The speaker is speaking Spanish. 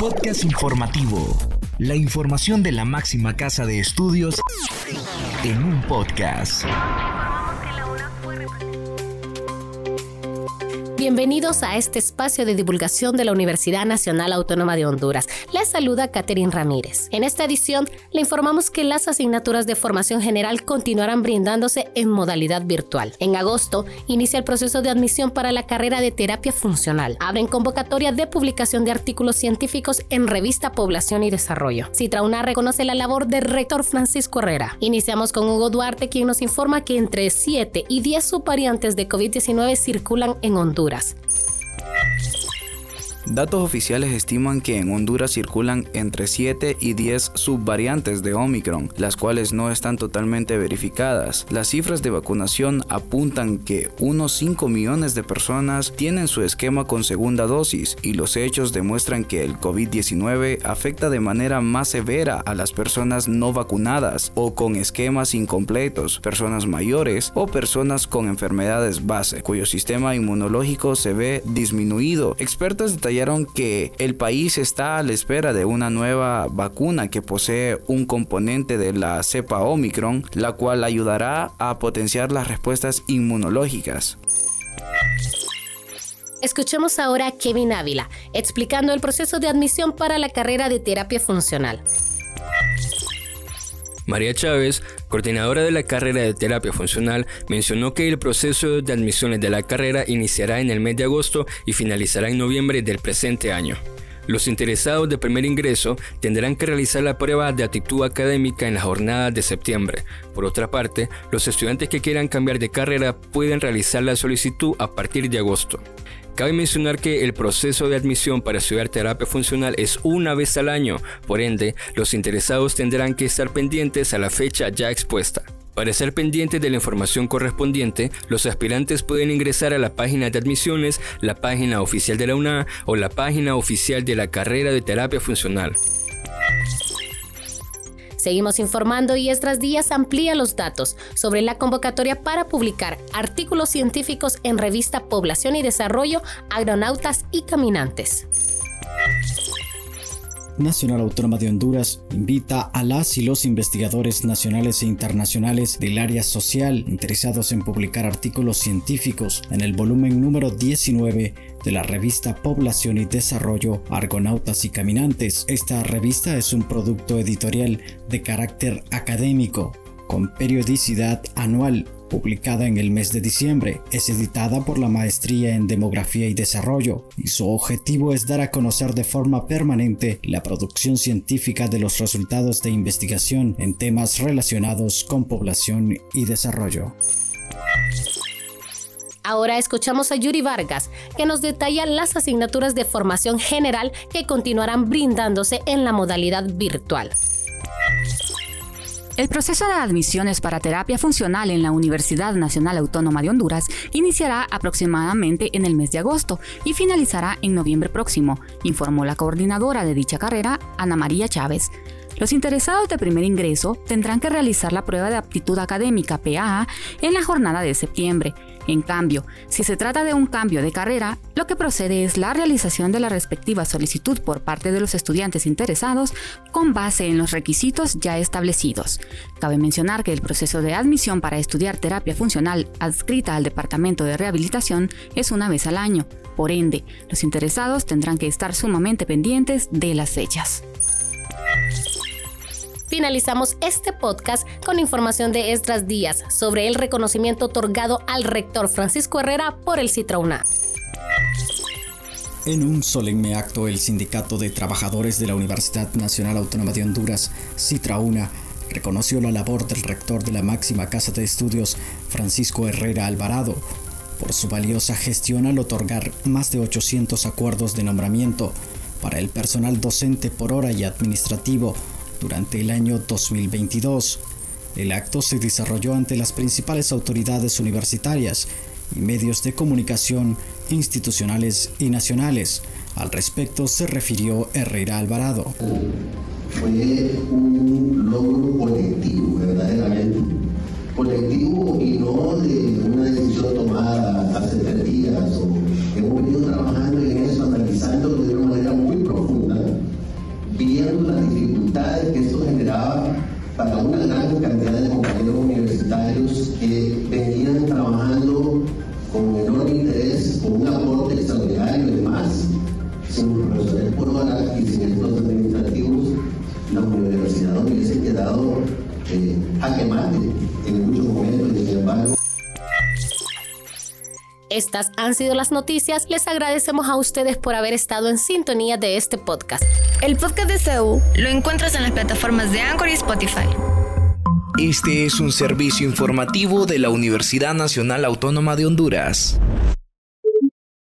Podcast informativo. La información de la máxima casa de estudios en un podcast. Bienvenidos a este espacio de divulgación de la Universidad Nacional Autónoma de Honduras. Les saluda Catherine Ramírez. En esta edición le informamos que las asignaturas de formación general continuarán brindándose en modalidad virtual. En agosto inicia el proceso de admisión para la carrera de terapia funcional. Abren convocatoria de publicación de artículos científicos en revista Población y Desarrollo. Citrauna reconoce la labor del rector Francisco Herrera. Iniciamos con Hugo Duarte, quien nos informa que entre 7 y 10 subvariantes de COVID-19 circulan en Honduras. Datos oficiales estiman que en Honduras circulan entre 7 y 10 subvariantes de Omicron, las cuales no están totalmente verificadas. Las cifras de vacunación apuntan que unos 5 millones de personas tienen su esquema con segunda dosis y los hechos demuestran que el COVID-19 afecta de manera más severa a las personas no vacunadas o con esquemas incompletos, personas mayores o personas con enfermedades base, cuyo sistema inmunológico se ve disminuido. Expertos que el país está a la espera de una nueva vacuna que posee un componente de la cepa Omicron, la cual ayudará a potenciar las respuestas inmunológicas. Escuchemos ahora a Kevin Ávila explicando el proceso de admisión para la carrera de terapia funcional. María Chávez, coordinadora de la carrera de terapia funcional, mencionó que el proceso de admisiones de la carrera iniciará en el mes de agosto y finalizará en noviembre del presente año. Los interesados de primer ingreso tendrán que realizar la prueba de actitud académica en la jornada de septiembre. Por otra parte, los estudiantes que quieran cambiar de carrera pueden realizar la solicitud a partir de agosto. Cabe mencionar que el proceso de admisión para estudiar terapia funcional es una vez al año, por ende, los interesados tendrán que estar pendientes a la fecha ya expuesta. Para estar pendientes de la información correspondiente, los aspirantes pueden ingresar a la página de admisiones, la página oficial de la UNA o la página oficial de la carrera de terapia funcional. Seguimos informando y Estras Díaz amplía los datos sobre la convocatoria para publicar artículos científicos en revista Población y Desarrollo, Agronautas y Caminantes. Nacional Autónoma de Honduras invita a las y los investigadores nacionales e internacionales del área social interesados en publicar artículos científicos en el volumen número 19 de la revista Población y Desarrollo Argonautas y Caminantes. Esta revista es un producto editorial de carácter académico con periodicidad anual publicada en el mes de diciembre. Es editada por la Maestría en Demografía y Desarrollo y su objetivo es dar a conocer de forma permanente la producción científica de los resultados de investigación en temas relacionados con población y desarrollo. Ahora escuchamos a Yuri Vargas, que nos detalla las asignaturas de formación general que continuarán brindándose en la modalidad virtual. El proceso de admisiones para terapia funcional en la Universidad Nacional Autónoma de Honduras iniciará aproximadamente en el mes de agosto y finalizará en noviembre próximo, informó la coordinadora de dicha carrera, Ana María Chávez. Los interesados de primer ingreso tendrán que realizar la prueba de aptitud académica PAA en la jornada de septiembre en cambio, si se trata de un cambio de carrera, lo que procede es la realización de la respectiva solicitud por parte de los estudiantes interesados con base en los requisitos ya establecidos. Cabe mencionar que el proceso de admisión para estudiar terapia funcional adscrita al Departamento de Rehabilitación es una vez al año. Por ende, los interesados tendrán que estar sumamente pendientes de las fechas. Finalizamos este podcast con información de Estras Díaz sobre el reconocimiento otorgado al rector Francisco Herrera por el Citrauna. En un solemne acto, el Sindicato de Trabajadores de la Universidad Nacional Autónoma de Honduras, Citrauna, reconoció la labor del rector de la máxima casa de estudios, Francisco Herrera Alvarado, por su valiosa gestión al otorgar más de 800 acuerdos de nombramiento para el personal docente por hora y administrativo durante el año 2022. El acto se desarrolló ante las principales autoridades universitarias y medios de comunicación institucionales y nacionales. Al respecto se refirió Herrera Alvarado. Jaque mate en muchos momentos y sin embargo estas han sido las noticias. Les agradecemos a ustedes por haber estado en sintonía de este podcast. El podcast de CEU lo encuentras en las plataformas de Anchor y Spotify. Este es un servicio informativo de la Universidad Nacional Autónoma de Honduras.